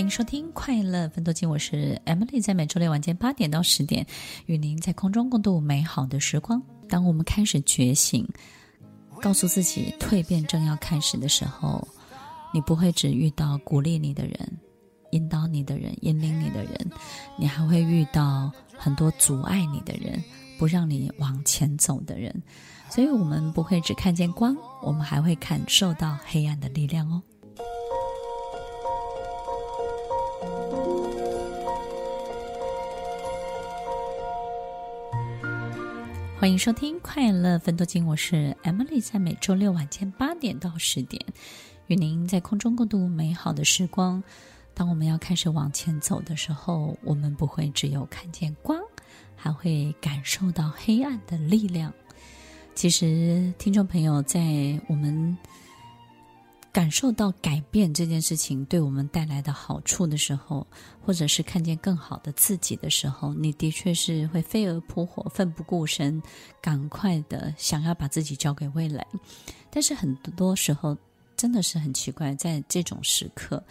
欢迎收听《快乐分多金》，我是 Emily，在每周六晚间八点到十点，与您在空中共度美好的时光。当我们开始觉醒，告诉自己蜕变正要开始的时候，你不会只遇到鼓励你的人、引导你的人、引领你的人，你还会遇到很多阻碍你的人，不让你往前走的人。所以，我们不会只看见光，我们还会感受到黑暗的力量哦。欢迎收听《快乐分多金》，我是 Emily，在每周六晚间八点到十点，与您在空中共度美好的时光。当我们要开始往前走的时候，我们不会只有看见光，还会感受到黑暗的力量。其实，听众朋友，在我们感受到改变这件事情对我们带来的好处的时候，或者是看见更好的自己的时候，你的确是会飞蛾扑火、奋不顾身，赶快的想要把自己交给未来。但是很多时候真的是很奇怪，在这种时刻，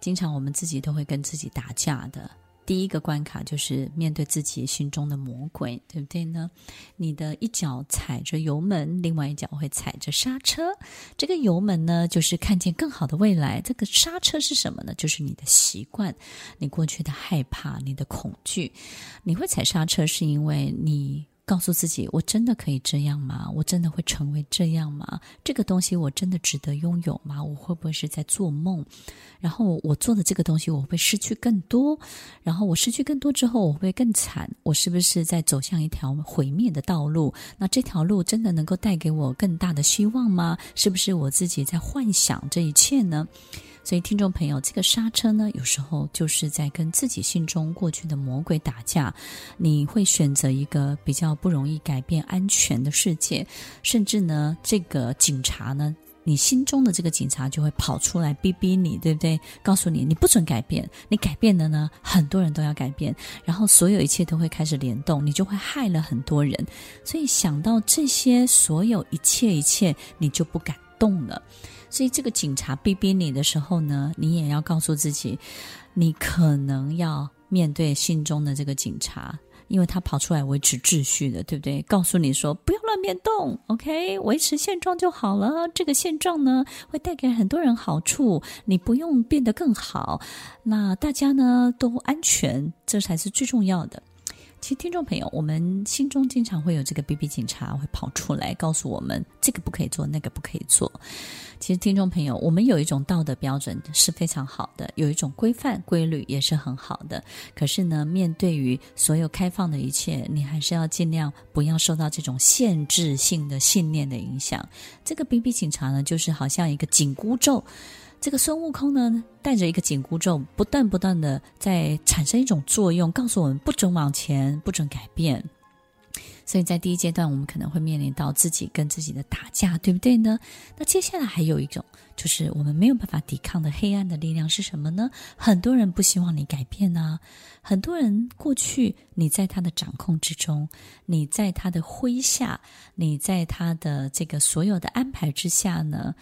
经常我们自己都会跟自己打架的。第一个关卡就是面对自己心中的魔鬼，对不对呢？你的一脚踩着油门，另外一脚会踩着刹车。这个油门呢，就是看见更好的未来；这个刹车是什么呢？就是你的习惯，你过去的害怕，你的恐惧。你会踩刹车，是因为你。告诉自己，我真的可以这样吗？我真的会成为这样吗？这个东西我真的值得拥有吗？我会不会是在做梦？然后我做的这个东西，我会失去更多？然后我失去更多之后，我会更惨？我是不是在走向一条毁灭的道路？那这条路真的能够带给我更大的希望吗？是不是我自己在幻想这一切呢？所以，听众朋友，这个刹车呢，有时候就是在跟自己心中过去的魔鬼打架。你会选择一个比较不容易改变、安全的世界，甚至呢，这个警察呢，你心中的这个警察就会跑出来逼逼你，对不对？告诉你，你不准改变，你改变了呢，很多人都要改变，然后所有一切都会开始联动，你就会害了很多人。所以想到这些，所有一切一切，你就不敢动了。所以，这个警察逼逼你的时候呢，你也要告诉自己，你可能要面对心中的这个警察，因为他跑出来维持秩序的，对不对？告诉你说不要乱变动，OK，维持现状就好了。这个现状呢，会带给很多人好处，你不用变得更好，那大家呢都安全，这才是最重要的。其实，听众朋友，我们心中经常会有这个 BB 警察会跑出来告诉我们，这个不可以做，那个不可以做。其实，听众朋友，我们有一种道德标准是非常好的，有一种规范规律也是很好的。可是呢，面对于所有开放的一切，你还是要尽量不要受到这种限制性的信念的影响。这个 BB 警察呢，就是好像一个紧箍咒。这个孙悟空呢，带着一个紧箍咒，不断不断的在产生一种作用，告诉我们不准往前，不准改变。所以在第一阶段，我们可能会面临到自己跟自己的打架，对不对呢？那接下来还有一种，就是我们没有办法抵抗的黑暗的力量是什么呢？很多人不希望你改变啊，很多人过去你在他的掌控之中，你在他的麾下，你在他的这个所有的安排之下呢，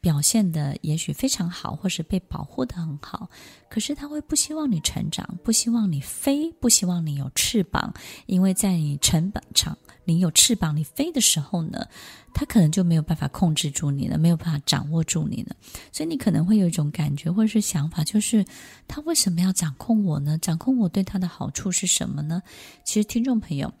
表现的也许非常好，或是被保护的很好，可是他会不希望你成长，不希望你飞，不希望你有翅膀，因为在你成长、你有翅膀、你飞的时候呢，他可能就没有办法控制住你了，没有办法掌握住你了，所以你可能会有一种感觉或者是想法，就是他为什么要掌控我呢？掌控我对他的好处是什么呢？其实，听众朋友。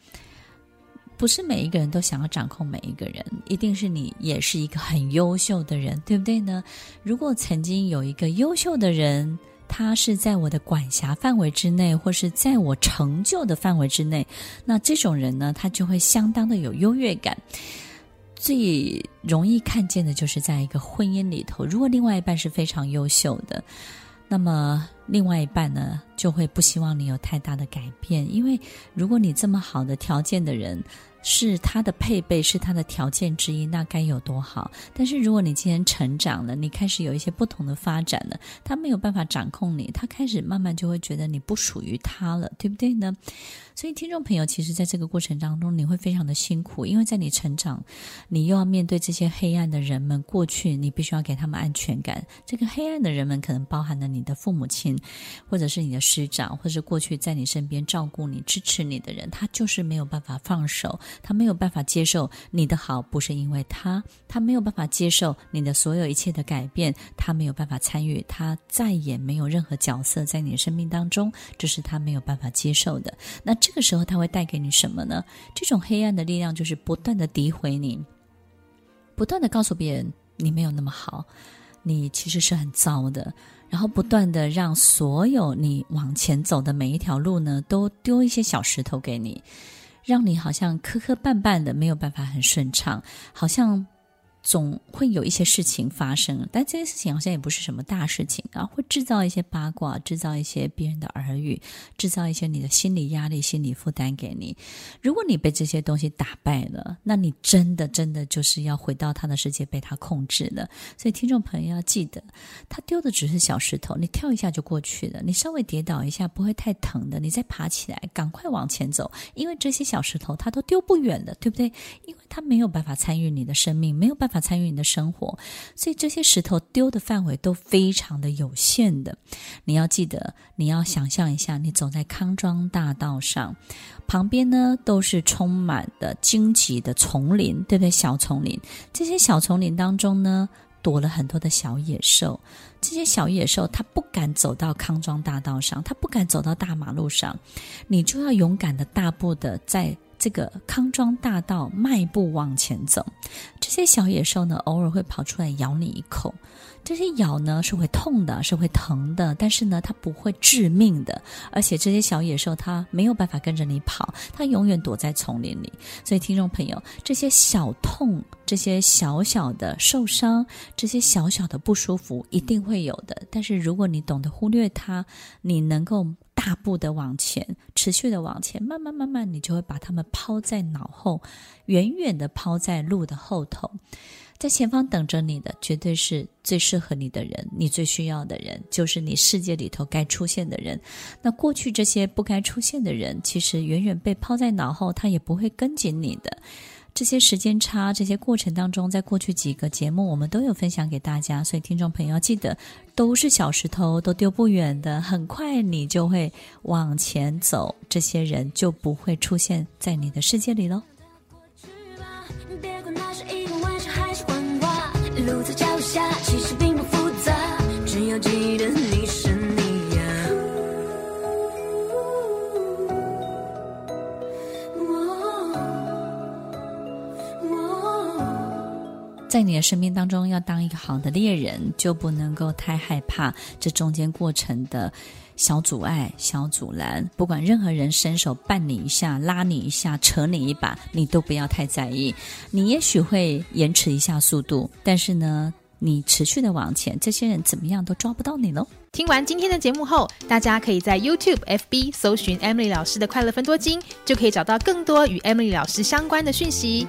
不是每一个人都想要掌控每一个人，一定是你也是一个很优秀的人，对不对呢？如果曾经有一个优秀的人，他是在我的管辖范围之内，或是在我成就的范围之内，那这种人呢，他就会相当的有优越感。最容易看见的就是在一个婚姻里头，如果另外一半是非常优秀的。那么，另外一半呢，就会不希望你有太大的改变，因为如果你这么好的条件的人，是他的配备，是他的条件之一，那该有多好？但是如果你今天成长了，你开始有一些不同的发展了，他没有办法掌控你，他开始慢慢就会觉得你不属于他了，对不对呢？所以，听众朋友，其实在这个过程当中，你会非常的辛苦，因为在你成长，你又要面对这些黑暗的人们。过去你必须要给他们安全感，这个黑暗的人们可能包含了你的父母亲，或者是你的师长，或者是过去在你身边照顾你、支持你的人，他就是没有办法放手。他没有办法接受你的好，不是因为他，他没有办法接受你的所有一切的改变，他没有办法参与，他再也没有任何角色在你的生命当中，这是他没有办法接受的。那这个时候他会带给你什么呢？这种黑暗的力量就是不断的诋毁你，不断的告诉别人你没有那么好，你其实是很糟的，然后不断的让所有你往前走的每一条路呢，都丢一些小石头给你。让你好像磕磕绊绊的，没有办法很顺畅，好像。总会有一些事情发生，但这些事情好像也不是什么大事情啊，会制造一些八卦，制造一些别人的耳语，制造一些你的心理压力、心理负担给你。如果你被这些东西打败了，那你真的真的就是要回到他的世界，被他控制了。所以听众朋友要记得，他丢的只是小石头，你跳一下就过去了，你稍微跌倒一下不会太疼的，你再爬起来，赶快往前走，因为这些小石头他都丢不远的，对不对？因为他没有办法参与你的生命，没有办法。参与你的生活，所以这些石头丢的范围都非常的有限的。你要记得，你要想象一下，你走在康庄大道上，旁边呢都是充满的荆棘的丛林，对不对？小丛林，这些小丛林当中呢，躲了很多的小野兽。这些小野兽它不敢走到康庄大道上，它不敢走到大马路上，你就要勇敢的大步的在。这个康庄大道迈步往前走，这些小野兽呢，偶尔会跑出来咬你一口。这些咬呢是会痛的，是会疼的，但是呢，它不会致命的。而且这些小野兽它没有办法跟着你跑，它永远躲在丛林里。所以，听众朋友，这些小痛、这些小小的受伤、这些小小的不舒服，一定会有的。但是，如果你懂得忽略它，你能够。大步的往前，持续的往前，慢慢慢慢，你就会把他们抛在脑后，远远的抛在路的后头，在前方等着你的，绝对是最适合你的人，你最需要的人，就是你世界里头该出现的人。那过去这些不该出现的人，其实远远被抛在脑后，他也不会跟紧你的。这些时间差，这些过程当中，在过去几个节目，我们都有分享给大家，所以听众朋友记得，都是小石头，都丢不远的，很快你就会往前走，这些人就不会出现在你的世界里喽。在在你的生命当中，要当一个好的猎人，就不能够太害怕这中间过程的小阻碍、小阻拦。不管任何人伸手绊你一下、拉你一下、扯你一把，你都不要太在意。你也许会延迟一下速度，但是呢，你持续的往前，这些人怎么样都抓不到你喽。听完今天的节目后，大家可以在 YouTube、FB 搜寻 Emily 老师的快乐分多金，就可以找到更多与 Emily 老师相关的讯息。